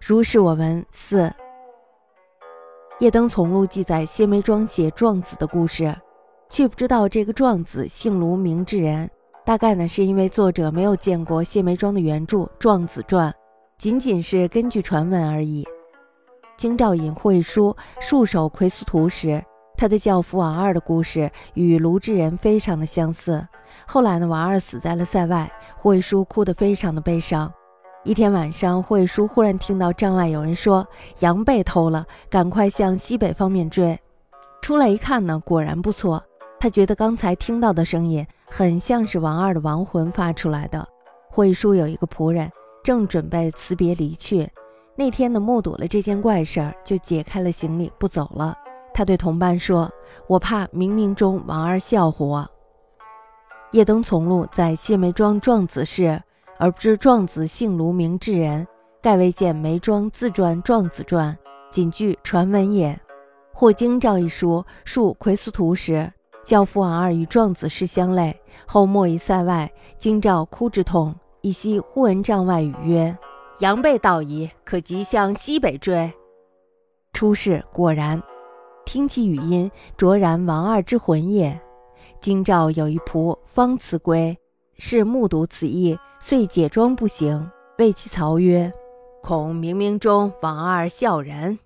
如是我闻四。夜灯从录记载谢梅庄写壮子的故事，却不知道这个壮子姓卢名志人。大概呢是因为作者没有见过谢梅庄的原著《壮子传》，仅仅是根据传闻而已。京兆尹惠书戍守奎斯图时，他的教父王二的故事与卢志人非常的相似。后来呢，王二死在了塞外，惠书哭得非常的悲伤。一天晚上，惠叔忽然听到帐外有人说羊被偷了，赶快向西北方面追。出来一看呢，果然不错。他觉得刚才听到的声音很像是王二的亡魂发出来的。惠叔有一个仆人，正准备辞别离去。那天呢，目睹了这件怪事儿，就解开了行李不走了。他对同伴说：“我怕冥冥中王二笑话我。”叶登从录在谢梅庄壮子氏。而不知壮子姓卢名智人，盖未见梅庄自传《壮子传》，仅据传闻也。或京兆一书述奎斯图时，教父王二与壮子氏相类，后莫于塞外，京兆哭之痛，一夕忽闻帐外语曰：“羊被盗矣，可即向西北追。”出世果然，听其语音，卓然王二之魂也。京兆有一仆方辞归。是目睹此意，遂解装不行，谓其曹曰：“恐冥冥中王二笑然。”